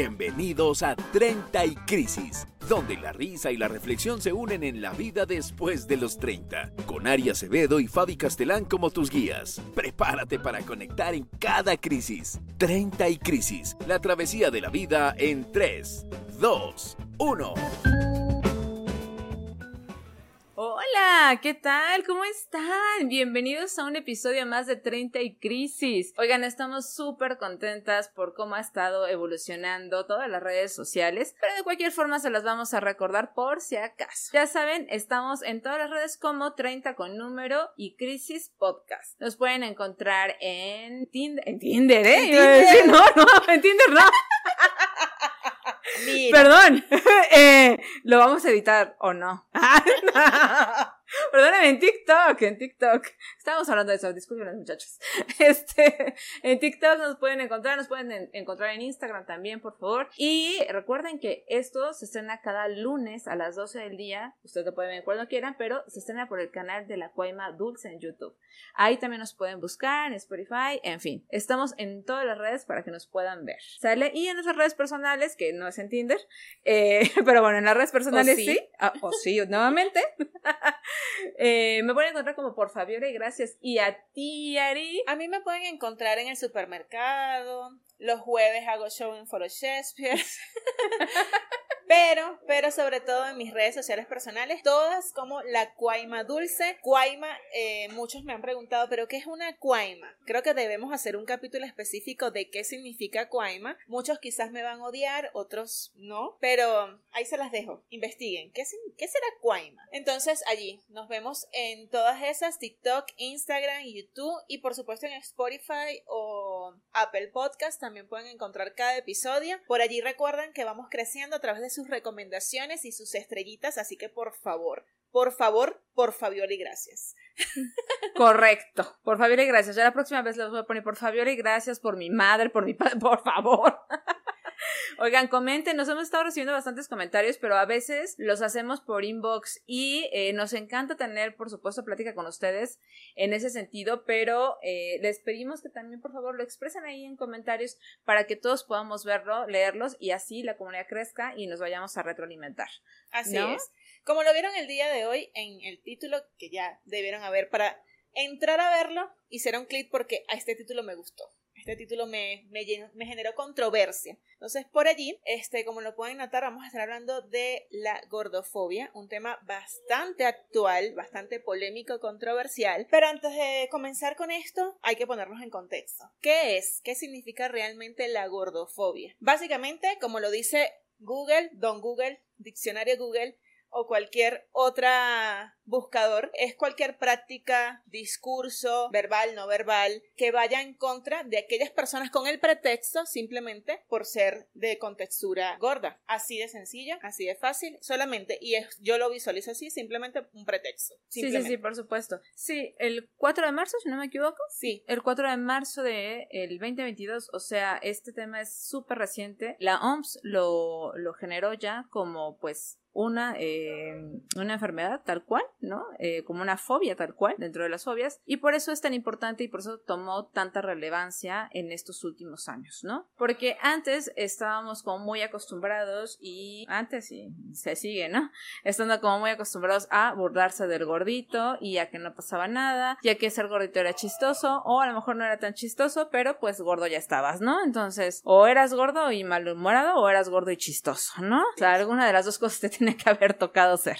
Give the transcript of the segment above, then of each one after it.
Bienvenidos a 30 y Crisis, donde la risa y la reflexión se unen en la vida después de los 30, con Ari Acevedo y Fabi Castelán como tus guías. Prepárate para conectar en cada crisis. 30 y Crisis, la travesía de la vida en 3, 2, 1. Hola, ¿qué tal? ¿Cómo están? Bienvenidos a un episodio más de 30 y Crisis. Oigan, estamos súper contentas por cómo ha estado evolucionando todas las redes sociales, pero de cualquier forma se las vamos a recordar por si acaso. Ya saben, estamos en todas las redes como 30 con número y Crisis Podcast. Nos pueden encontrar en Tinder, en Tinder, ¿eh? ¿En Tinder? No, no, en Tinder no. Perdón, eh, lo vamos a editar o no. Perdóname, en TikTok, en TikTok. Estábamos hablando de eso, disculpen muchachos. Este, en TikTok nos pueden encontrar, nos pueden en- encontrar en Instagram también, por favor. Y recuerden que esto se estrena cada lunes a las 12 del día. Ustedes lo pueden ver cuando quieran, pero se estrena por el canal de la Cuaima Dulce en YouTube. Ahí también nos pueden buscar en Spotify, en fin. Estamos en todas las redes para que nos puedan ver. ¿Sale? Y en nuestras redes personales, que no es en Tinder, eh, pero bueno, en las redes personales sí. sí. Ah, o sí, nuevamente. Eh, me pueden encontrar como por Fabiola y gracias. Y a ti, Ari. A mí me pueden encontrar en el supermercado. Los jueves hago show en Foro Shakespeare. pero, pero sobre todo en mis redes sociales personales, todas como la Cuaima Dulce. Cuaima, eh, muchos me han preguntado, ¿pero qué es una Cuaima? Creo que debemos hacer un capítulo específico de qué significa Cuaima. Muchos quizás me van a odiar, otros no, pero ahí se las dejo. Investiguen. ¿Qué, qué será Cuaima? Entonces, allí nos vemos en todas esas: TikTok, Instagram, YouTube y por supuesto en Spotify o Apple Podcast. Pueden encontrar cada episodio. Por allí recuerden que vamos creciendo a través de sus recomendaciones y sus estrellitas, así que por favor, por favor, por Fabiola y gracias. Correcto. Por Fabiola y gracias. Ya la próxima vez les voy a poner por Fabiola y gracias, por mi madre, por mi padre, por favor. Oigan, comenten, nos hemos estado recibiendo bastantes comentarios, pero a veces los hacemos por inbox y eh, nos encanta tener, por supuesto, plática con ustedes en ese sentido, pero eh, les pedimos que también, por favor, lo expresen ahí en comentarios para que todos podamos verlo, leerlos y así la comunidad crezca y nos vayamos a retroalimentar. Así ¿No? es. Como lo vieron el día de hoy en el título que ya debieron haber para entrar a verlo, hicieron clic porque a este título me gustó. Este título me, me, me generó controversia. Entonces, por allí, este, como lo pueden notar, vamos a estar hablando de la gordofobia, un tema bastante actual, bastante polémico, controversial. Pero antes de comenzar con esto, hay que ponernos en contexto. ¿Qué es? ¿Qué significa realmente la gordofobia? Básicamente, como lo dice Google, Don Google, Diccionario Google, o cualquier otra buscador es cualquier práctica, discurso, verbal, no verbal, que vaya en contra de aquellas personas con el pretexto simplemente por ser de contextura gorda. Así de sencillo, así de fácil, solamente, y es, yo lo visualizo así, simplemente un pretexto. Sí, sí, sí, por supuesto. Sí, el 4 de marzo, si no me equivoco, Sí, el 4 de marzo de el 2022, o sea, este tema es súper reciente. La OMS lo, lo generó ya como pues una, eh, una enfermedad tal cual, ¿no? Eh, como una fobia tal cual dentro de las fobias y por eso es tan importante y por eso tomó tanta relevancia en estos últimos años, ¿no? Porque antes estábamos como muy acostumbrados y antes y se sigue, ¿no? Estando como muy acostumbrados a burlarse del gordito y a que no pasaba nada, ya que ser gordito era chistoso o a lo mejor no era tan chistoso, pero pues gordo ya estabas, ¿no? Entonces, o eras gordo y malhumorado o eras gordo y chistoso, ¿no? O sea, alguna de las dos cosas te que haber tocado ser.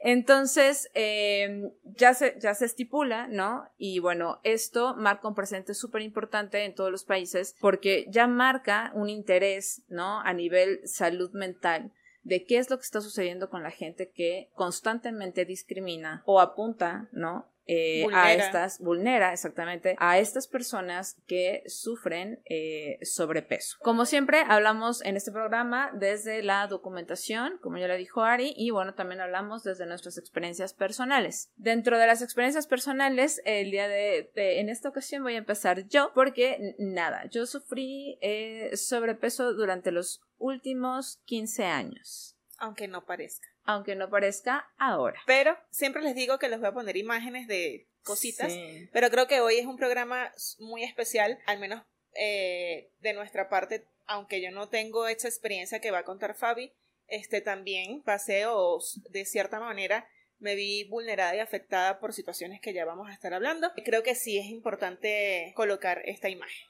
Entonces, eh, ya, se, ya se estipula, ¿no? Y bueno, esto marca un presente súper importante en todos los países porque ya marca un interés, ¿no? A nivel salud mental de qué es lo que está sucediendo con la gente que constantemente discrimina o apunta, ¿no? Eh, a estas, vulnera exactamente, a estas personas que sufren eh, sobrepeso. Como siempre, hablamos en este programa desde la documentación, como ya lo dijo Ari, y bueno, también hablamos desde nuestras experiencias personales. Dentro de las experiencias personales, el día de, de- en esta ocasión voy a empezar yo, porque nada, yo sufrí eh, sobrepeso durante los últimos 15 años, aunque no parezca. Aunque no parezca ahora. Pero siempre les digo que les voy a poner imágenes de cositas. Sí. Pero creo que hoy es un programa muy especial, al menos eh, de nuestra parte aunque yo no tengo esta experiencia que va a contar Fabi, este también pasé o de cierta manera me vi vulnerada y afectada por situaciones que ya vamos a estar hablando. Creo que sí es importante colocar esta imagen.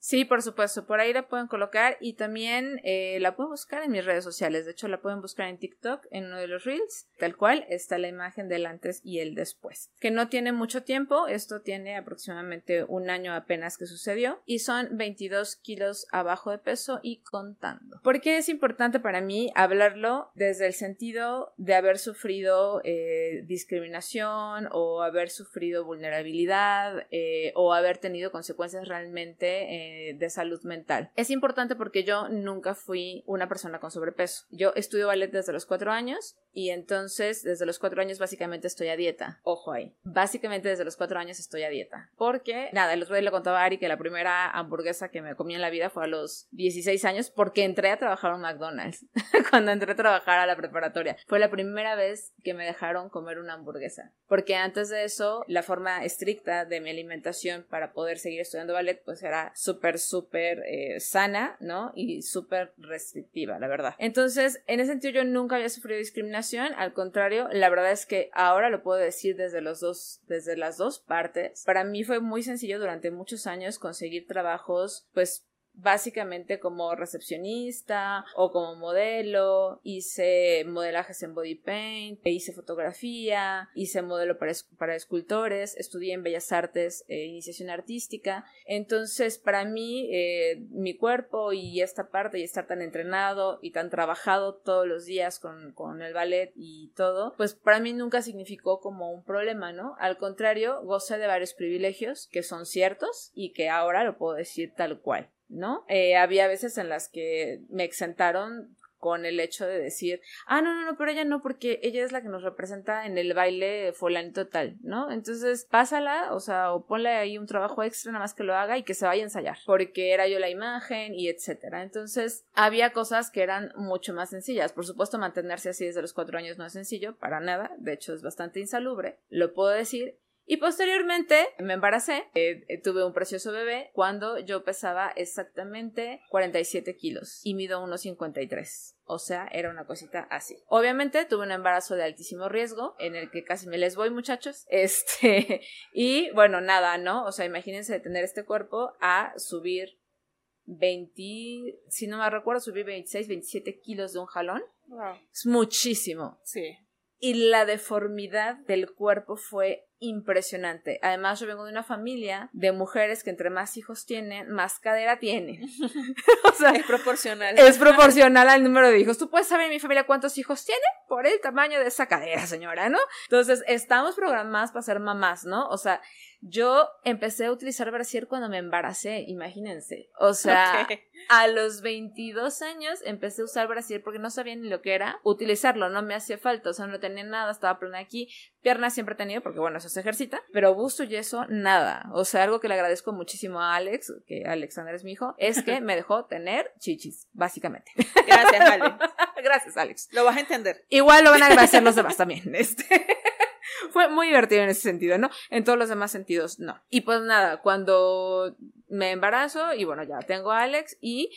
Sí, por supuesto, por ahí la pueden colocar y también eh, la pueden buscar en mis redes sociales. De hecho, la pueden buscar en TikTok, en uno de los reels, tal cual está la imagen del antes y el después. Que no tiene mucho tiempo, esto tiene aproximadamente un año apenas que sucedió y son 22 kilos abajo de peso y contando. ¿Por qué es importante para mí hablarlo desde el sentido de haber sufrido eh, discriminación o haber sufrido vulnerabilidad eh, o haber tenido consecuencias realmente eh, de salud mental. Es importante porque yo nunca fui una persona con sobrepeso. Yo estudio ballet desde los cuatro años y entonces desde los cuatro años básicamente estoy a dieta. Ojo ahí. Básicamente desde los cuatro años estoy a dieta. Porque, nada, el otro día le contaba a Ari que la primera hamburguesa que me comí en la vida fue a los 16 años porque entré a trabajar en McDonald's. Cuando entré a trabajar a la preparatoria. Fue la primera vez que me dejaron comer una hamburguesa. Porque antes de eso, la forma estricta de mi alimentación para poder seguir estudiando ballet pues era súper súper, eh, sana, ¿no? Y súper restrictiva, la verdad. Entonces, en ese sentido yo nunca había sufrido discriminación, al contrario, la verdad es que ahora lo puedo decir desde los dos, desde las dos partes. Para mí fue muy sencillo durante muchos años conseguir trabajos, pues básicamente como recepcionista o como modelo, hice modelajes en body paint, hice fotografía, hice modelo para, para escultores, estudié en Bellas Artes, e iniciación artística. Entonces, para mí, eh, mi cuerpo y esta parte y estar tan entrenado y tan trabajado todos los días con, con el ballet y todo, pues para mí nunca significó como un problema, ¿no? Al contrario, gocé de varios privilegios que son ciertos y que ahora lo puedo decir tal cual. ¿No? Eh, había veces en las que me exentaron con el hecho de decir, ah, no, no, no, pero ella no, porque ella es la que nos representa en el baile fulanito tal, ¿no? Entonces, pásala, o sea, o ponle ahí un trabajo extra nada más que lo haga y que se vaya a ensayar, porque era yo la imagen y etcétera. Entonces, había cosas que eran mucho más sencillas. Por supuesto, mantenerse así desde los cuatro años no es sencillo, para nada, de hecho es bastante insalubre, lo puedo decir, y posteriormente me embaracé, eh, eh, tuve un precioso bebé cuando yo pesaba exactamente 47 kilos y mido 1,53. O sea, era una cosita así. Obviamente tuve un embarazo de altísimo riesgo, en el que casi me les voy, muchachos. Este, y bueno, nada, ¿no? O sea, imagínense de tener este cuerpo a subir 20, si no me recuerdo, subir 26, 27 kilos de un jalón. Es muchísimo. Sí. Y la deformidad del cuerpo fue impresionante. Además, yo vengo de una familia de mujeres que entre más hijos tienen, más cadera tienen. o sea, es proporcional. Es proporcional al número de hijos. Tú puedes saber en mi familia cuántos hijos tiene por el tamaño de esa cadera, señora, ¿no? Entonces, estamos programadas para ser mamás, ¿no? O sea, yo empecé a utilizar brasier cuando me embaracé, imagínense. O sea, a los 22 años empecé a usar brasier porque no sabía ni lo que era utilizarlo, no me hacía falta, o sea, no tenía nada, estaba plena aquí. Piernas siempre he tenido porque, bueno, eso se ejercita, pero busto y eso, nada. O sea, algo que le agradezco muchísimo a Alex, que Alexander es mi hijo, es que me dejó tener chichis, básicamente. Gracias, Alex. Gracias, Alex. Lo vas a entender. Igual lo van a agradecer los demás también. Este. Fue muy divertido en ese sentido, ¿no? En todos los demás sentidos, no. Y pues nada, cuando me embarazo y bueno, ya tengo a Alex y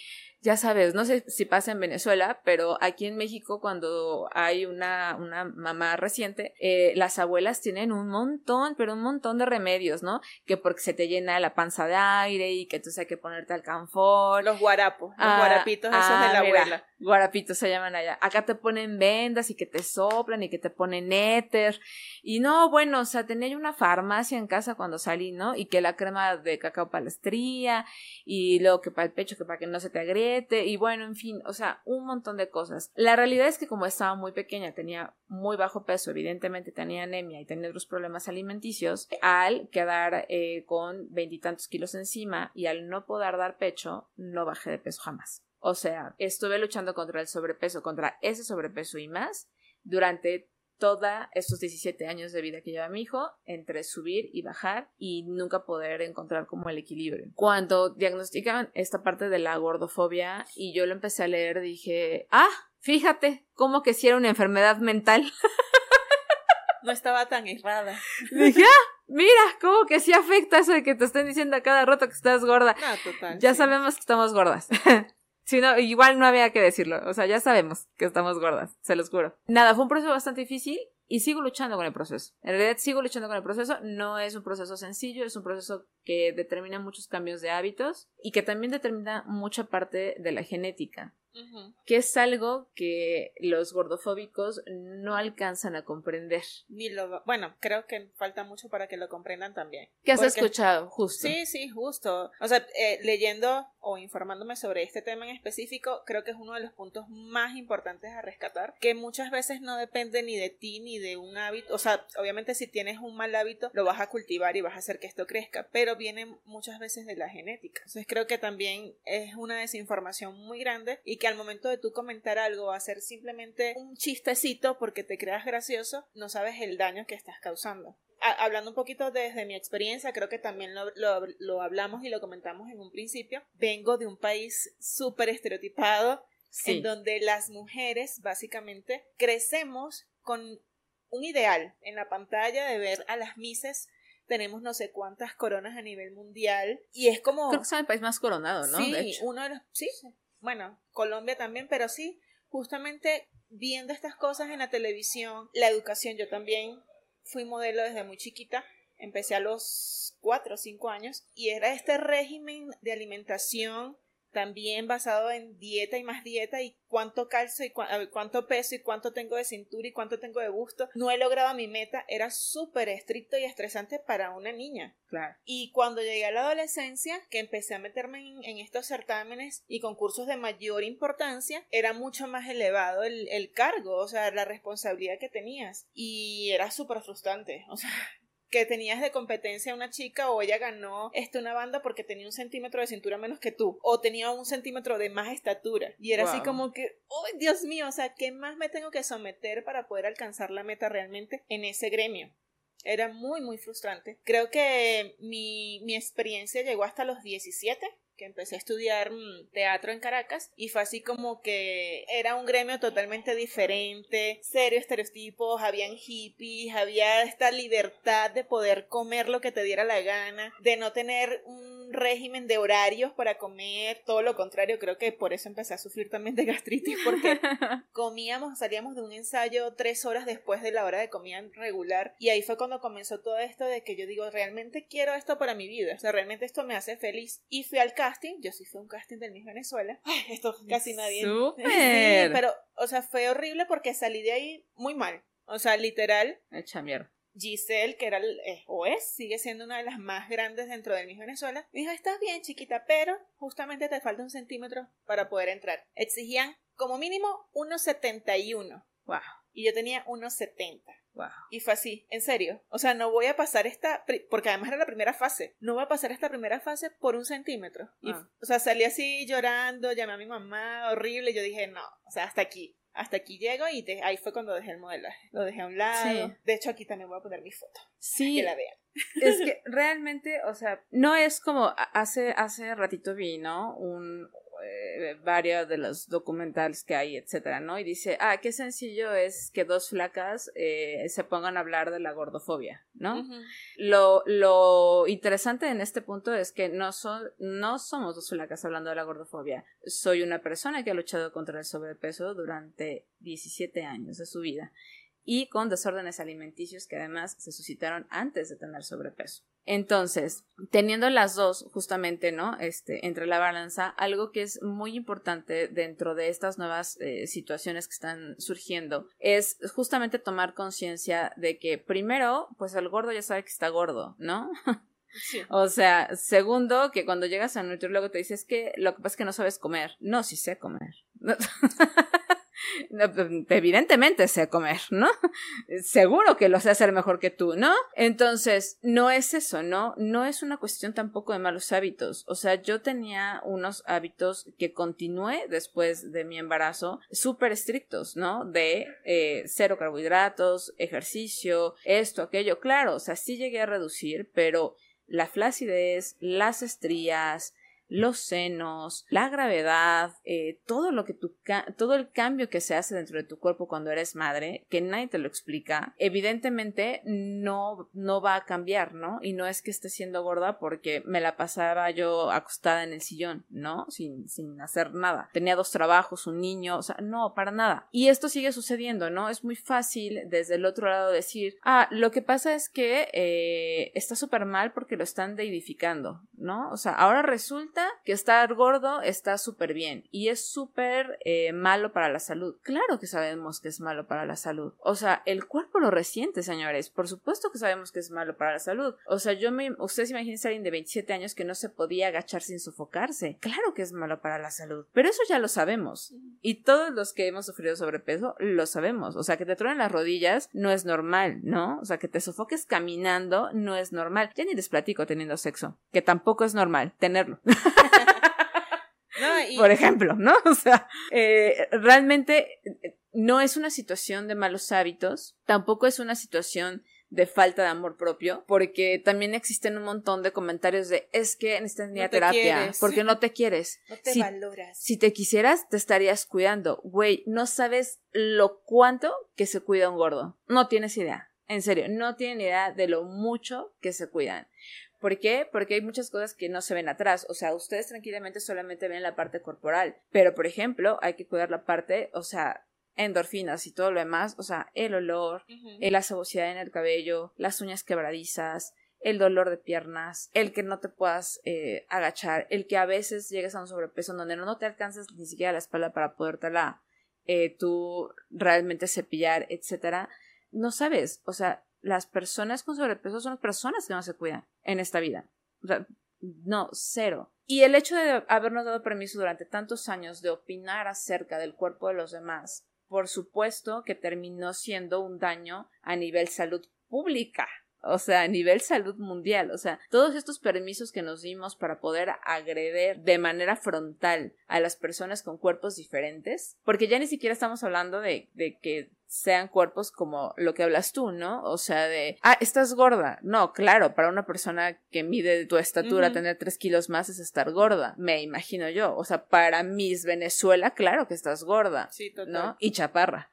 ya sabes, no sé si pasa en Venezuela, pero aquí en México cuando hay una, una mamá reciente, eh, las abuelas tienen un montón, pero un montón de remedios, ¿no? Que porque se te llena la panza de aire y que entonces hay que ponerte alcanfor. Los guarapos, los ah, guarapitos esos de la ah, abuela. Guarapitos se llaman allá. Acá te ponen vendas y que te soplan y que te ponen éter. Y no, bueno, o sea, tenía una farmacia en casa cuando salí, ¿no? Y que la crema de cacao palestría y luego que para el pecho, que para que no se te agregue y bueno, en fin, o sea, un montón de cosas. La realidad es que como estaba muy pequeña, tenía muy bajo peso, evidentemente tenía anemia y tenía otros problemas alimenticios, al quedar eh, con veintitantos kilos encima y al no poder dar pecho, no bajé de peso jamás. O sea, estuve luchando contra el sobrepeso, contra ese sobrepeso y más durante todos estos 17 años de vida que lleva mi hijo entre subir y bajar y nunca poder encontrar como el equilibrio. Cuando diagnostican esta parte de la gordofobia y yo lo empecé a leer, dije, ah, fíjate, como que si era una enfermedad mental. No estaba tan errada. Dije, ah, mira, como que sí afecta eso de que te estén diciendo a cada rato que estás gorda. Ah, total. Ya sabemos que estamos gordas. Sí, no, igual no había que decirlo. O sea, ya sabemos que estamos gordas, se los juro. Nada, fue un proceso bastante difícil y sigo luchando con el proceso. En realidad sigo luchando con el proceso. No es un proceso sencillo, es un proceso que determina muchos cambios de hábitos y que también determina mucha parte de la genética que es algo que los gordofóbicos no alcanzan a comprender. Ni lo, bueno, creo que falta mucho para que lo comprendan también. ¿Qué has escuchado? Justo. Sí, sí, justo. O sea, eh, leyendo o informándome sobre este tema en específico, creo que es uno de los puntos más importantes a rescatar, que muchas veces no depende ni de ti ni de un hábito. O sea, obviamente si tienes un mal hábito, lo vas a cultivar y vas a hacer que esto crezca, pero viene muchas veces de la genética. Entonces creo que también es una desinformación muy grande y que al momento de tú comentar algo va a simplemente un chistecito porque te creas gracioso, no sabes el daño que estás causando. Hablando un poquito desde mi experiencia, creo que también lo, hablamos y lo comentamos en un principio. Vengo de un país súper estereotipado en donde las mujeres básicamente crecemos con un ideal en la pantalla de ver a las mises tenemos no sé cuántas coronas a nivel mundial y es como creo que es el país más coronado no sí uno de los sí. bueno, Colombia también, pero sí, justamente viendo estas cosas en la televisión, la educación, yo también fui modelo desde muy chiquita, empecé a los cuatro o cinco años, y era este régimen de alimentación también basado en dieta y más dieta y cuánto calzo y cuánto peso y cuánto tengo de cintura y cuánto tengo de busto. No he logrado mi meta, era súper estricto y estresante para una niña. Claro. Y cuando llegué a la adolescencia, que empecé a meterme en, estos certámenes y concursos de mayor importancia, era mucho más elevado el, el cargo, o sea, la responsabilidad que tenías. Y era súper frustrante, o sea, que tenías de competencia una chica o ella ganó este, una banda porque tenía un centímetro de cintura menos que tú o tenía un centímetro de más estatura y era así como que, ¡oh, Dios mío! O sea, ¿qué más me tengo que someter para poder alcanzar la meta realmente en ese gremio? Era muy, muy frustrante. Creo que mi, mi experiencia llegó hasta los 17 que empecé a estudiar mm, teatro en Caracas y fue así como que era un gremio totalmente diferente, serio estereotipos, habían hippies, había esta libertad de poder comer lo que te diera la gana, de no tener un régimen de horarios para comer, todo lo contrario, creo que por eso empecé a sufrir también de gastritis, porque comíamos, salíamos de un ensayo tres horas después de la hora de comida regular, y ahí fue cuando comenzó todo esto de que yo digo, realmente quiero esto para mi vida, o sea, realmente esto me hace feliz, y fui al casting, yo sí fui a un casting del Miss Venezuela, esto casi nadie... Sí, pero, o sea, fue horrible porque salí de ahí muy mal, o sea, literal... Hecha mierda. Giselle, que era o es, sigue siendo una de las más grandes dentro del Miss Venezuela, me dijo, estás bien chiquita, pero justamente te falta un centímetro para poder entrar. Exigían como mínimo 1,71. Wow. Y yo tenía 1,70. Wow. Y fue así, en serio. O sea, no voy a pasar esta, porque además era la primera fase, no voy a pasar esta primera fase por un centímetro. Y, o sea, salí así llorando, llamé a mi mamá, horrible, yo dije, no, o sea, hasta aquí hasta aquí llego y ahí fue cuando dejé el modelaje. Lo dejé a un lado. De hecho, aquí también voy a poner mi foto. Sí. que la vean. Es que realmente, o sea, no es como hace, hace ratito vi, ¿no? Un, eh, varios de los documentales que hay, etcétera, ¿no? Y dice, ah, qué sencillo es que dos flacas eh, se pongan a hablar de la gordofobia, ¿no? lo, lo interesante en este punto es que no, son, no somos dos flacas hablando de la gordofobia. Soy una persona que ha luchado contra el sobrepeso durante 17 años de su vida y con desórdenes alimenticios que además se suscitaron antes de tener sobrepeso. Entonces, teniendo las dos justamente, ¿no? Este, entre la balanza, algo que es muy importante dentro de estas nuevas eh, situaciones que están surgiendo es justamente tomar conciencia de que primero, pues el gordo ya sabe que está gordo, ¿no? Sí. O sea, segundo, que cuando llegas a un nutriólogo te dices que lo que pasa es que no sabes comer. No, sí sé comer. evidentemente sé comer, ¿no? Seguro que lo sé hacer mejor que tú, ¿no? Entonces, no es eso, ¿no? No es una cuestión tampoco de malos hábitos. O sea, yo tenía unos hábitos que continué después de mi embarazo súper estrictos, ¿no? De eh, cero carbohidratos, ejercicio, esto, aquello. Claro, o sea, sí llegué a reducir, pero la flacidez, las estrías, los senos, la gravedad, eh, todo lo que tu todo el cambio que se hace dentro de tu cuerpo cuando eres madre, que nadie te lo explica, evidentemente no, no va a cambiar, ¿no? Y no es que esté siendo gorda porque me la pasaba yo acostada en el sillón, ¿no? Sin, sin hacer nada. Tenía dos trabajos, un niño, o sea, no, para nada. Y esto sigue sucediendo, ¿no? Es muy fácil desde el otro lado decir, ah, lo que pasa es que eh, está súper mal porque lo están deidificando, ¿no? O sea, ahora resulta que estar gordo está súper bien y es súper eh, malo para la salud. Claro que sabemos que es malo para la salud. O sea, el cuerpo lo resiente, señores. Por supuesto que sabemos que es malo para la salud. O sea, yo me, ustedes imaginen a alguien de 27 años que no se podía agachar sin sofocarse. Claro que es malo para la salud. Pero eso ya lo sabemos. Y todos los que hemos sufrido sobrepeso lo sabemos. O sea, que te truenen las rodillas no es normal, ¿no? O sea, que te sofoques caminando no es normal. Ya ni les platico teniendo sexo, que tampoco es normal tenerlo. Por ejemplo, ¿no? O sea, eh, realmente eh, no es una situación de malos hábitos, tampoco es una situación de falta de amor propio, porque también existen un montón de comentarios de es que necesitas no terapia, porque no te quieres. No te valoras. Si te quisieras, te estarías cuidando. Güey, no sabes lo cuánto que se cuida un gordo. No tienes idea. En serio, no tienen idea de lo mucho que se cuidan. ¿Por qué? Porque hay muchas cosas que no se ven atrás. O sea, ustedes tranquilamente solamente ven la parte corporal. Pero, por ejemplo, hay que cuidar la parte, o sea, endorfinas y todo lo demás. O sea, el olor, la sebosidad en el cabello, las uñas quebradizas, el dolor de piernas, el que no te puedas eh, agachar, el que a veces llegues a un sobrepeso donde no te alcanzas ni siquiera la espalda para podértela eh, tú realmente cepillar, etcétera. No sabes, o sea, las personas con sobrepeso son las personas que no se cuidan en esta vida. No, cero. Y el hecho de habernos dado permiso durante tantos años de opinar acerca del cuerpo de los demás, por supuesto que terminó siendo un daño a nivel salud pública o sea, a nivel salud mundial, o sea, todos estos permisos que nos dimos para poder agreder de manera frontal a las personas con cuerpos diferentes, porque ya ni siquiera estamos hablando de, de que sean cuerpos como lo que hablas tú, ¿no? O sea, de, ah, estás gorda. No, claro, para una persona que mide tu estatura, tener tres kilos más es estar gorda, me imagino yo. O sea, para Miss Venezuela, claro que estás gorda, sí, total. ¿no? Y chaparra.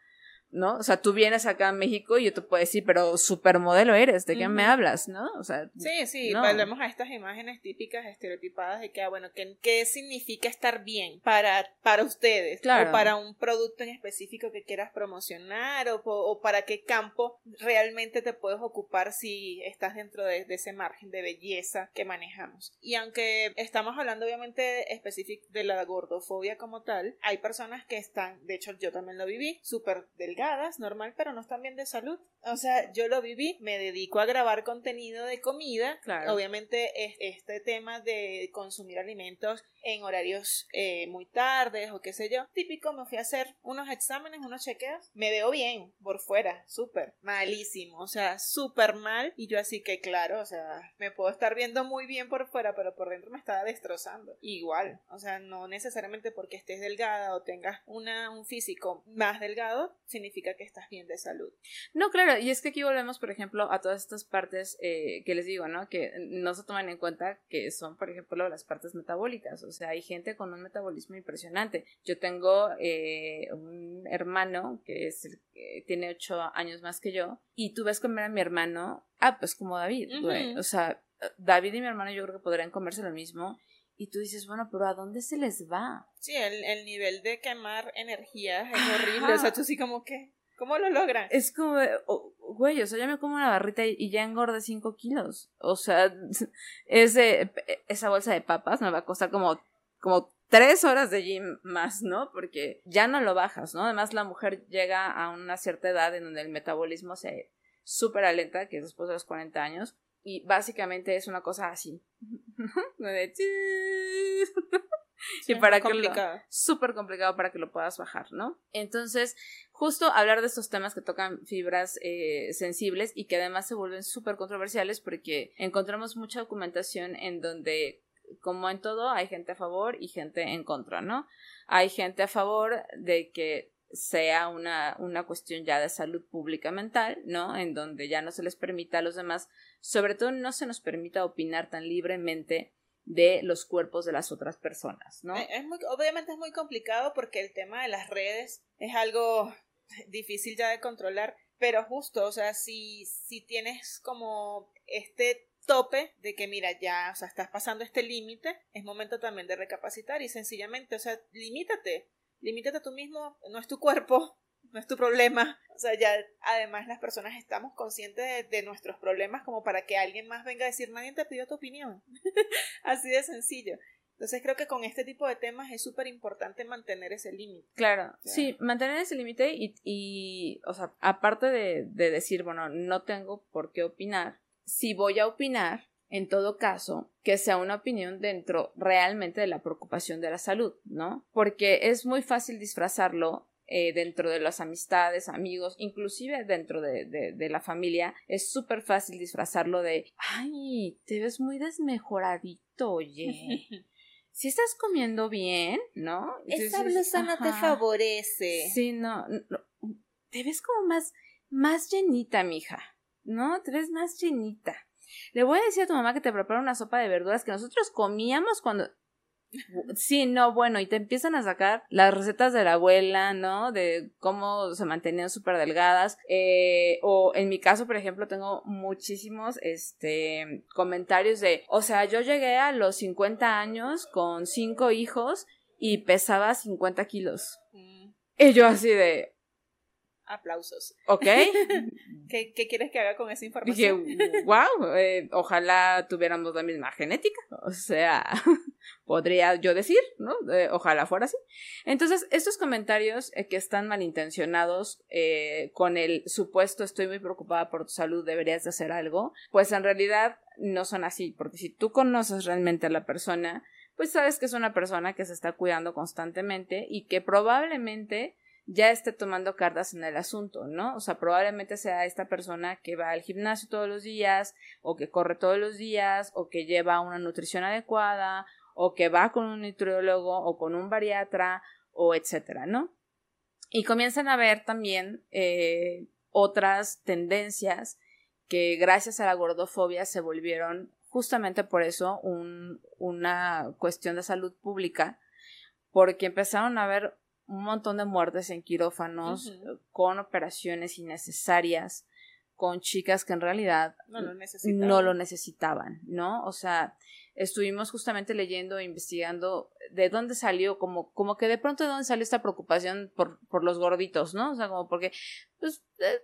¿No? O sea, tú vienes acá a México y yo te puedo decir, pero supermodelo eres, ¿de qué me hablas, no? O sea, sí, sí, volvemos a estas imágenes típicas estereotipadas de que, ah, bueno, ¿qué, ¿qué, significa estar bien para, para ustedes? O para un producto en específico que quieras promocionar o, o, para qué campo realmente te puedes ocupar si estás dentro de, de, ese margen de belleza que manejamos. Y aunque estamos hablando obviamente específico de la gordofobia como tal, hay personas que están, de hecho yo también lo viví, súper delgadas normal, pero no están bien de salud. O sea, yo lo viví, me dedico a grabar contenido de comida. Claro. Obviamente, este tema de consumir alimentos en horarios eh, muy tardes o qué sé yo, típico, me fui a hacer unos exámenes, unos chequeos. Me veo bien por fuera, súper, malísimo, o sea, súper mal. Y yo así que, claro, o sea, me puedo estar viendo muy bien por fuera, pero por dentro me estaba destrozando. Igual, o sea, no necesariamente porque estés delgada o tengas una, un físico más delgado, significa significa que estás bien de salud. No, claro, y es que aquí volvemos, por ejemplo, a todas estas partes eh, que les digo, ¿no? Que no se toman en cuenta que son, por ejemplo, las partes metabólicas. O sea, hay gente con un metabolismo impresionante. Yo tengo eh, un hermano que es el que tiene ocho años más que yo, y tú ves comer a mi hermano, ah, pues como David, O sea, David y mi hermano yo creo que podrían comerse lo mismo y tú dices, bueno, pero ¿a dónde se les va? Sí, el, el nivel de quemar energía es horrible. O sea, tú sí como que, ¿cómo lo logran? Es como, güey, o sea, yo me como una barrita y, ya engorde 5 kilos. O sea, ese, esa bolsa de papas me va a costar como, como tres horas de gym más, ¿no? Porque ya no lo bajas, ¿no? Además, la mujer llega a una cierta edad en donde el metabolismo se súper alenta, que es después de los 40 años, y básicamente es una cosa así. y para complicado. que súper complicado para que lo puedas bajar, ¿no? Entonces, justo hablar de estos temas que tocan fibras eh, sensibles y que además se vuelven súper controversiales porque encontramos mucha documentación en donde como en todo hay gente a favor y gente en contra, ¿no? Hay gente a favor de que sea una, una cuestión ya de salud pública mental, ¿no? En donde ya no se les permita a los demás, sobre todo no se nos permita opinar tan libremente de los cuerpos de las otras personas, ¿no? Eh, es muy, obviamente es muy complicado porque el tema de las redes es algo difícil ya de controlar, pero justo, o sea, si, si tienes como este tope de que mira, ya, o sea, estás pasando este límite, es momento también de recapacitar y sencillamente, o sea, limítate, limítate tú mismo, no es tu cuerpo, no es tu problema. O sea, ya además las personas estamos conscientes de, nuestros problemas como para que alguien más venga a decir, nadie te pidió tu opinión. Así de sencillo. Entonces creo que con este tipo de temas es súper importante mantener ese límite. Claro, sí, mantener ese límite y, y, o sea, aparte de, de decir, bueno, no tengo por qué opinar, si voy a opinar, en todo caso, que sea una opinión dentro realmente de la preocupación de la salud, ¿no? Porque es muy fácil disfrazarlo eh, dentro de las amistades, amigos, inclusive dentro de, de, la familia, es súper fácil disfrazarlo de, ay, te ves muy desmejoradito, oye. si estás comiendo bien, ¿no? Esa blusa no te favorece. Sí, no, te ves como más, más llenita, mija, ¿no? Te ves más llenita. Le voy a decir a tu mamá que te prepara una sopa de verduras que nosotros comíamos cuando Sí, no, bueno, y te empiezan a sacar las recetas de la abuela, ¿no? De cómo se mantenían súper delgadas. Eh, o en mi caso, por ejemplo, tengo muchísimos este, comentarios de, o sea, yo llegué a los 50 años con cinco hijos y pesaba 50 kilos. Mm. Y yo así de, aplausos. Ok. ¿Qué, quieres que haga con esa información? Dije, wow, eh, ojalá tuviéramos la misma genética. O sea, podría yo decir, ¿no? Eh, ojalá fuera así. Entonces, estos comentarios eh, que están malintencionados con el supuesto estoy muy preocupada por tu salud, deberías de hacer algo, pues en realidad no son así, porque si tú conoces realmente a la persona, pues sabes que es una persona que se está cuidando constantemente y que probablemente ya esté tomando cartas en el asunto, ¿no? O sea, probablemente sea esta persona que va al gimnasio todos los días, o que corre todos los días, o que lleva una nutrición adecuada, o que va con un nutriólogo, o con un bariatra, o etcétera, ¿no? Y comienzan a ver también eh, otras tendencias que gracias a la gordofobia se volvieron justamente por eso un, una cuestión de salud pública, porque empezaron a ver un montón de muertes en quirófanos, con operaciones innecesarias, con chicas que en realidad no lo, necesitaban. no O sea, estuvimos justamente leyendo e investigando de dónde salió, como, como que de pronto de dónde salió esta preocupación por, por los gorditos, ¿no? O sea, como porque, pues, eh,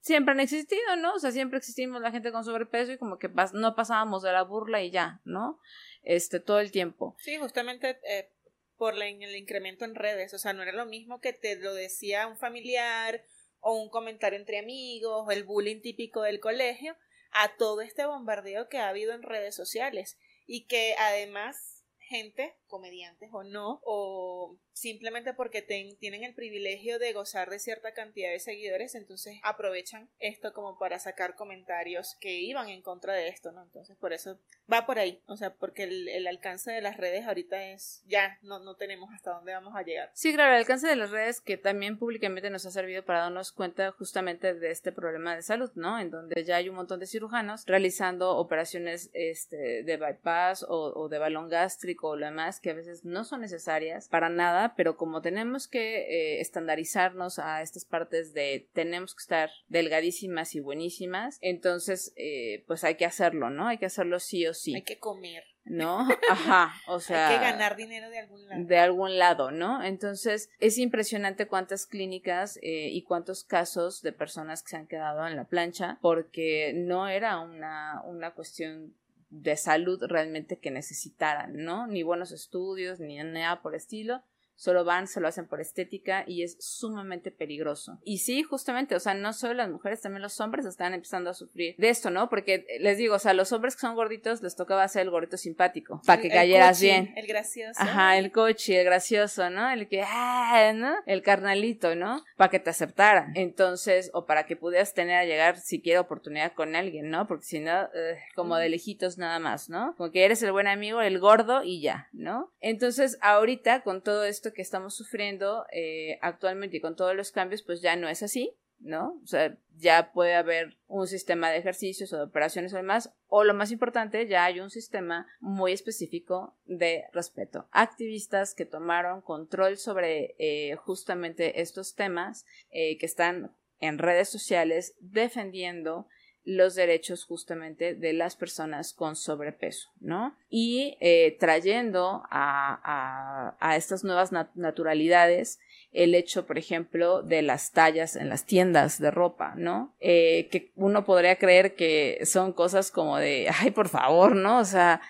siempre han existido, ¿no? O sea, siempre existimos la gente con sobrepeso y como que no pasábamos de la burla y ya, ¿no? Este, todo el tiempo. Sí, justamente eh, por el incremento en redes. O sea, no era lo mismo que te lo decía un familiar o un comentario entre amigos o el bullying típico del colegio a todo este bombardeo que ha habido en redes sociales y que además gente, comediantes o no, o simplemente porque tienen el privilegio de gozar de cierta cantidad de seguidores, entonces aprovechan esto como para sacar comentarios que iban en contra de esto, ¿no? Entonces por eso va por ahí, o sea, porque el, alcance de las redes ahorita es, ya no, no tenemos hasta dónde vamos a llegar. Sí, claro, el alcance de las redes que también públicamente nos ha servido para darnos cuenta justamente de este problema de salud, ¿no? En donde ya hay un montón de cirujanos realizando operaciones este, de bypass o, o de balón gástrico o lo demás que a veces no son necesarias para nada pero como tenemos que eh, estandarizarnos a estas partes de tenemos que estar delgadísimas y buenísimas, entonces eh, pues hay que hacerlo, ¿no? Hay que hacerlo sí o sí. Hay que comer. ¿no? Ajá, o sea... Hay que ganar dinero de algún lado. De algún lado, ¿no? Entonces, es impresionante cuántas clínicas eh, y cuántos casos de personas que se han quedado en la plancha porque no era una, una cuestión de salud realmente que necesitaran, ¿no? Ni buenos estudios, ni nada por estilo, solo van, se lo hacen por estética y es sumamente peligroso. Y sí, justamente, o sea, no solo las mujeres, también los hombres están empezando a sufrir de esto, ¿no? Porque les digo, o sea, los hombres que son gorditos les tocaba hacer el gordito simpático, para que cayeras bien. El gracioso. Ajá, el coche, el gracioso, ¿no? El que, ah, ¿no? El carnalito, ¿no? Para que te aceptaran. Entonces, o para que pudieras tener a llegar siquiera oportunidad con alguien, ¿no? Porque si no, como de lejitos nada más, ¿no? Como que eres el buen amigo, el gordo y ya, ¿no? Entonces, ahorita con todo esto que estamos sufriendo eh, actualmente y con todos los cambios, pues ya no es así. ¿no? O sea, ya puede haber un sistema de ejercicios o de operaciones o demás, o lo más importante, ya hay un sistema muy específico de respeto. Activistas que tomaron control sobre eh, justamente estos temas, eh, que están en redes sociales defendiendo los derechos justamente de las personas con sobrepeso, ¿no? Y eh, trayendo a, a, estas nuevas naturalidades el hecho, por ejemplo, de las tallas en las tiendas de ropa, ¿no? Eh, que uno podría creer que son cosas como de, ay, por favor, ¿no? O sea,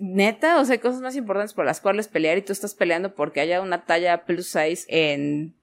neta, o sea, hay cosas más importantes por las cuales pelear y tú estás peleando porque haya una talla plus size en,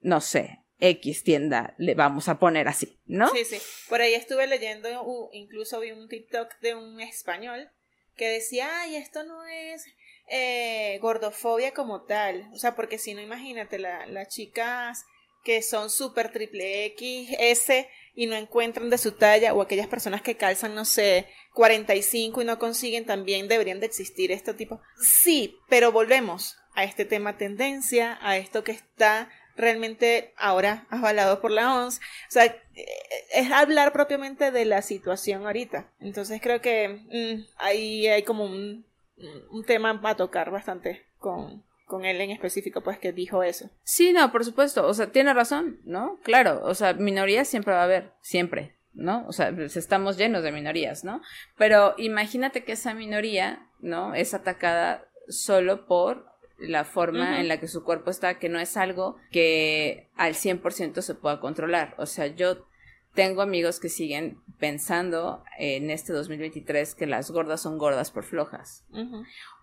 no sé, X tienda, le vamos a poner así, ¿no? Sí, sí. Por ahí estuve leyendo, incluso vi un TikTok de un español que decía, ay, esto no es eh, gordofobia como tal. O sea, porque si no, imagínate, las chicas que son súper triple X, S y no encuentran de su talla, o aquellas personas que calzan, no sé, 45 y no consiguen, también deberían de existir este tipo. Sí, pero volvemos a este tema tendencia, a esto que está realmente ahora avalado por la ONS. O sea, es hablar propiamente de la situación ahorita. Entonces creo que mm, ahí hay como un, un tema a tocar bastante con, con él en específico, pues que dijo eso. Sí, no, por supuesto, o sea, tiene razón, ¿no? Claro, o sea, minorías siempre va a haber, siempre, ¿no? O sea, pues, estamos llenos de minorías, ¿no? Pero imagínate que esa minoría, ¿no? Es atacada solo por la forma en la que su cuerpo está, que no es algo que al 100% se pueda controlar. O sea, yo tengo amigos que siguen pensando en este 2023 que las gordas son gordas por flojas.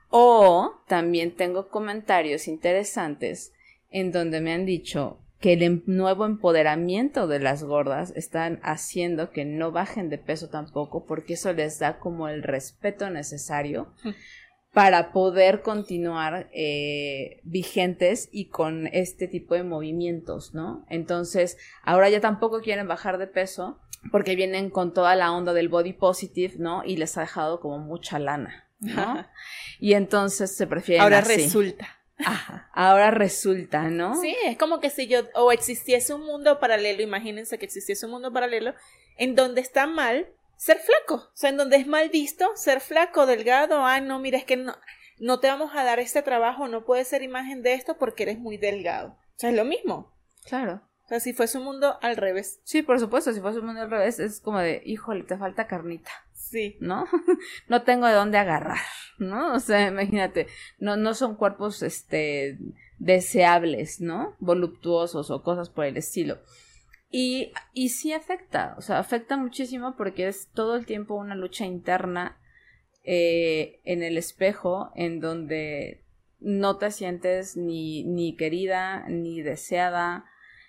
O también tengo comentarios interesantes en donde me han dicho que el em, nuevo empoderamiento de las gordas están haciendo que no bajen de peso tampoco porque eso les da como el respeto necesario para poder continuar eh, vigentes y con este tipo de movimientos, ¿no? Entonces, ahora ya tampoco quieren bajar de peso porque vienen con toda la onda del body positive, ¿no? Y les ha dejado como mucha lana, ¿no? y entonces se prefieren Ahora resulta. Ajá, ahora resulta, ¿no? Sí, es como que si yo, o existiese un mundo paralelo, imagínense que existiese un mundo paralelo en donde está mal ser flaco. O sea, en donde es mal visto ser flaco, delgado. Ah, no, mira, es que no, no te vamos a dar este trabajo, no puedes ser imagen de esto porque eres muy delgado. O sea, es lo mismo. Claro. O sea, si fuese un mundo al revés. Sí, por supuesto, si fuese un mundo al revés, es como de, híjole, te falta carnita. Sí. ¿No? no tengo de dónde agarrar, ¿no? O sea, imagínate, no, no son cuerpos, este, deseables, ¿no? Voluptuosos o cosas por el estilo. Y, y sí afecta, o sea, afecta muchísimo porque es todo el tiempo una lucha interna eh, en el espejo en donde no te sientes ni, ni querida, ni deseada,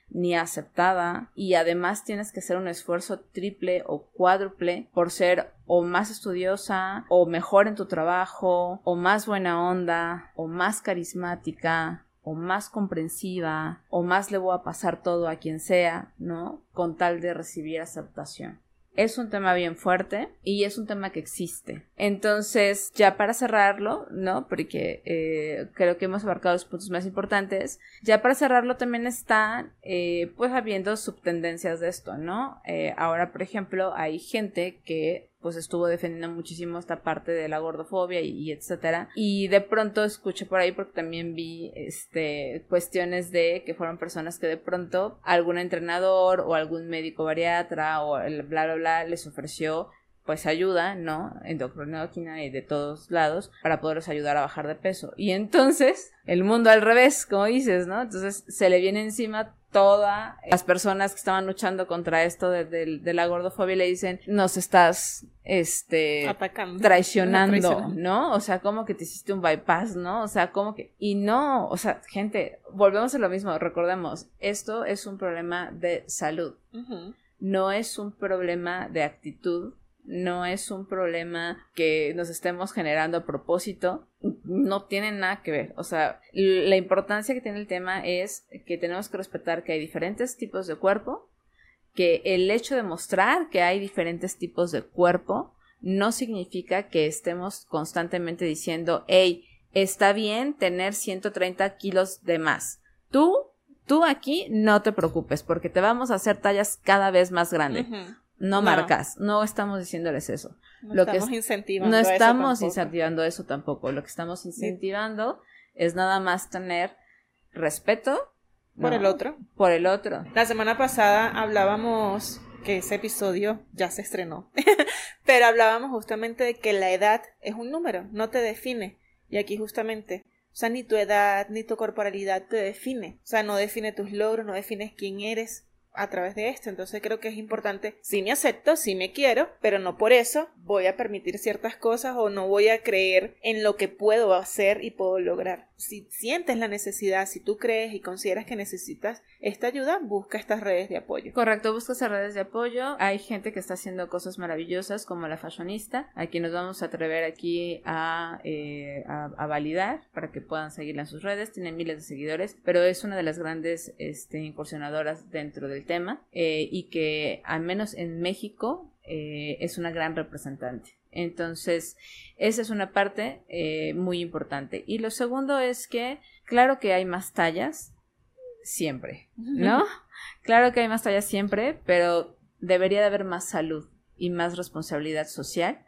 ni aceptada. Y además tienes que hacer un esfuerzo triple o cuádruple por ser o más estudiosa o mejor en tu trabajo o más buena onda o más carismática o más comprensiva o más le voy a pasar todo a quien sea, ¿no? Con tal de recibir aceptación. Es un tema bien fuerte y es un tema que existe. Entonces, ya para cerrarlo, ¿no? Porque eh, creo que hemos abarcado los puntos más importantes. Ya para cerrarlo también está, eh, pues, habiendo subtendencias de esto, ¿no? Eh, ahora, por ejemplo, hay gente que pues estuvo defendiendo muchísimo esta parte de la gordofobia y, etcétera. Y de pronto escuché por ahí porque también vi este cuestiones de que fueron personas que de pronto algún entrenador o algún médico bariatra o el bla bla bla les ofreció pues ayuda, ¿no? Endocrinología y de todos lados para poderlos ayudar a bajar de peso. Y entonces, el mundo al revés, como dices, ¿no? Entonces se le viene encima todas las personas que estaban luchando contra esto de, la gordofobia le dicen, nos estás, este, Atacando. traicionando, ¿no? O sea, como que te hiciste un bypass, ¿no? O sea, como que, y no, o sea, gente, volvemos a lo mismo, recordemos, esto es un problema de salud, no es un problema de actitud, no es un problema que nos estemos generando a propósito, no tiene nada que ver. O sea, la importancia que tiene el tema es que tenemos que respetar que hay diferentes tipos de cuerpo, que el hecho de mostrar que hay diferentes tipos de cuerpo no significa que estemos constantemente diciendo, hey, está bien tener 130 kilos de más. Tú Tú aquí no te preocupes porque te vamos a hacer tallas cada vez más grandes. No, marcas, no estamos diciéndoles eso. No Lo estamos que incentivando. No estamos incentivando eso tampoco. Lo que estamos incentivando es nada más tener respeto por el otro. Por el otro. La semana pasada hablábamos que ese episodio ya se estrenó, pero hablábamos justamente de que la edad es un número, no te define. Y aquí justamente, o sea, ni tu edad ni tu corporalidad te define. O sea, no define tus logros, no defines quién eres, a través de esto. Entonces creo que es importante, sí me acepto, sí me quiero, pero no por eso voy a permitir ciertas cosas o no voy a creer en lo que puedo hacer y puedo lograr. Si sientes la necesidad, si tú crees y consideras que necesitas esta ayuda, busca estas redes de apoyo. Correcto, busca esas redes de apoyo. Hay gente que está haciendo cosas maravillosas como la fashionista, a quien nos vamos a atrever aquí a, eh, a, validar para que puedan seguirla en sus redes. Tiene miles de seguidores, pero es una de las grandes este, incursionadoras dentro del tema eh, y que al menos en México eh, es una gran representante. Entonces, esa es una parte eh, muy importante. Y lo segundo es que, claro que hay más tallas, siempre, ¿no? Claro que hay más tallas siempre, pero debería de haber más salud y más responsabilidad social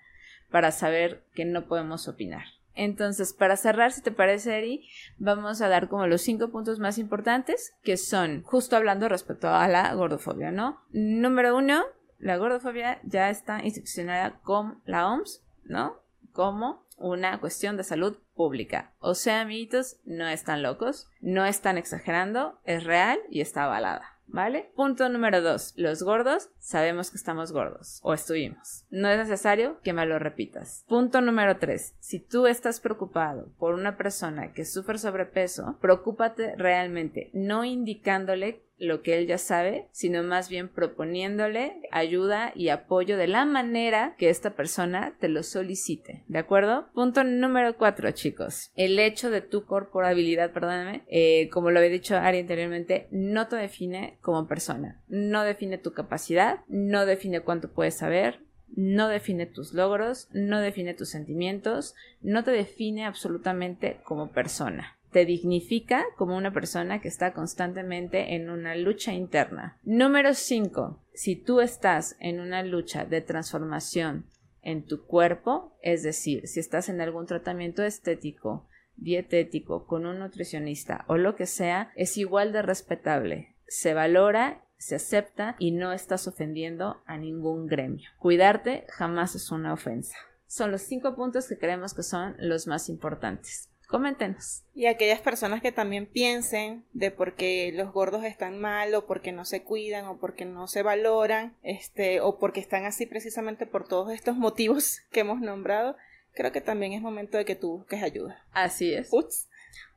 para saber que no podemos opinar. Entonces, para cerrar, si te parece, Eri, vamos a dar como los cinco puntos más importantes, que son, justo hablando respecto a la gordofobia, ¿no? Número uno, la gordofobia ya está institucionada con la OMS, ¿no? Como una cuestión de salud pública. O sea, amiguitos, no están locos, no están exagerando, es real y está avalada. ¿Vale? Punto número dos. Los gordos sabemos que estamos gordos o estuvimos. No es necesario que me lo repitas. Punto número tres. Si tú estás preocupado por una persona que sufre sobrepeso, preocúpate realmente, no indicándole lo que él ya sabe, sino más bien proponiéndole ayuda y apoyo de la manera que esta persona te lo solicite. ¿De acuerdo? Punto número cuatro, chicos. El hecho de tu corporabilidad, perdóname, eh, como lo había dicho Ari anteriormente, no te define como persona. No define tu capacidad, no define cuánto puedes saber, no define tus logros, no define tus sentimientos, no te define absolutamente como persona te dignifica como una persona que está constantemente en una lucha interna. Número 5. Si tú estás en una lucha de transformación en tu cuerpo, es decir, si estás en algún tratamiento estético, dietético, con un nutricionista o lo que sea, es igual de respetable. Se valora se acepta y no estás ofendiendo a ningún gremio. Cuidarte jamás es una ofensa. Son los cinco puntos que creemos que son los más importantes. Coméntenos. Y aquellas personas que también piensen de por qué los gordos están mal o porque no se cuidan o porque no se valoran, este, o porque están así precisamente por todos estos motivos que hemos nombrado, creo que también es momento de que tú busques ayuda. Así es. Ups.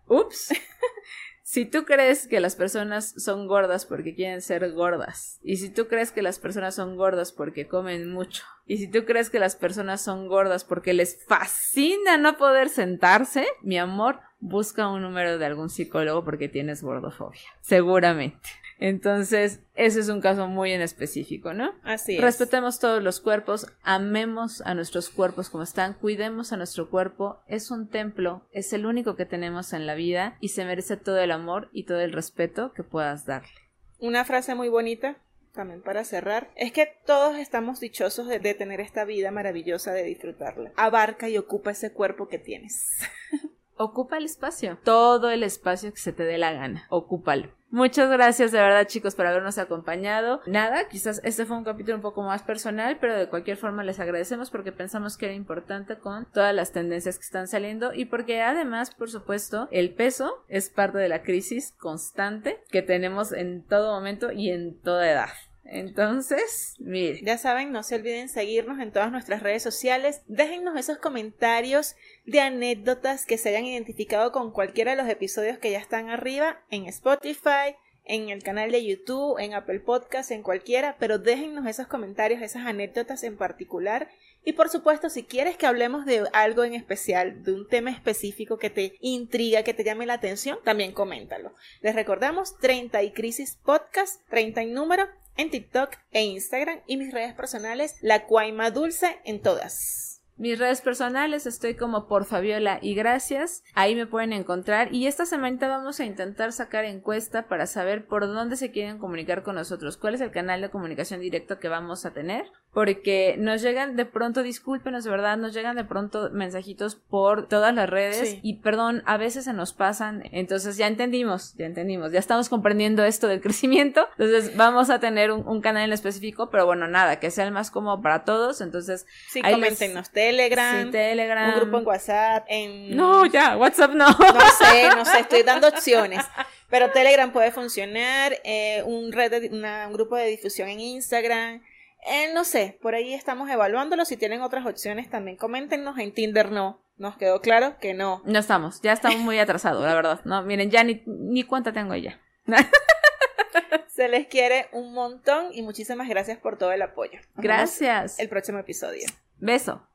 Ups. Si tú crees que las personas son gordas porque quieren ser gordas, y si tú crees que las personas son gordas porque comen mucho, y si tú crees que las personas son gordas porque les fascina no poder sentarse, mi amor, busca un número de algún psicólogo porque tienes gordofobia. Seguramente. Entonces, ese es un caso muy en específico, ¿no? Así es. Respetemos todos los cuerpos, amemos a nuestros cuerpos como están, cuidemos a nuestro cuerpo. Es un templo, es el único que tenemos en la vida y se merece todo el amor y todo el respeto que puedas darle. Una frase muy bonita también para cerrar, es que todos estamos dichosos de, de, tener esta vida maravillosa, de disfrutarla. Abarca y ocupa ese cuerpo que tienes. Ocupa el espacio, todo el espacio que se te dé la gana, ocúpalo. Muchas gracias de verdad chicos por habernos acompañado. Nada, quizás este fue un capítulo un poco más personal, pero de cualquier forma les agradecemos porque pensamos que era importante con todas las tendencias que están saliendo y porque además, por supuesto, el peso es parte de la crisis constante que tenemos en todo momento y en toda edad. Entonces, mire. Ya saben, no se olviden seguirnos en todas nuestras redes sociales. Déjennos esos comentarios de anécdotas que se hayan identificado con cualquiera de los episodios que ya están arriba en Spotify, en el canal de YouTube, en Apple Podcast, en cualquiera, pero déjennos esos comentarios, esas anécdotas en particular. Y por supuesto, si quieres que hablemos de algo en especial, de un tema específico que te intriga, que te llame la atención, también coméntalo. Les recordamos 30 y Crisis Podcast, 30 y número, en TikTok e Instagram y mis redes personales, la Cuaima Dulce en todas. Mis redes personales estoy como por Fabiola y gracias. Ahí me pueden encontrar. Y esta semanita vamos a intentar sacar encuesta para saber por dónde se quieren comunicar con nosotros. ¿Cuál es el canal de comunicación directo que vamos a tener? Porque nos llegan de pronto, discúlpenos de verdad, nos llegan de pronto mensajitos por todas las redes. Y perdón, a veces se nos pasan. Entonces ya entendimos, ya entendimos, ya estamos comprendiendo esto del crecimiento. Entonces vamos a tener un, canal en específico, pero bueno, nada, que sea el más cómodo para todos. Entonces, sí, coméntenos Telegram, Telegram, un grupo en WhatsApp, en... No, ya, WhatsApp no. No sé, no sé, estoy dando opciones. Pero Telegram puede funcionar, eh, un, red un grupo de difusión en Instagram, eh, no sé, por ahí estamos evaluándolo. Si tienen otras opciones, también coméntenos. En Tinder no. Nos quedó claro que no. No estamos, ya estamos muy atrasados, la verdad. No, miren, ya ni, ni cuenta tengo ya. Se les quiere un montón y muchísimas gracias por todo el apoyo. gracias. El próximo episodio. Beso.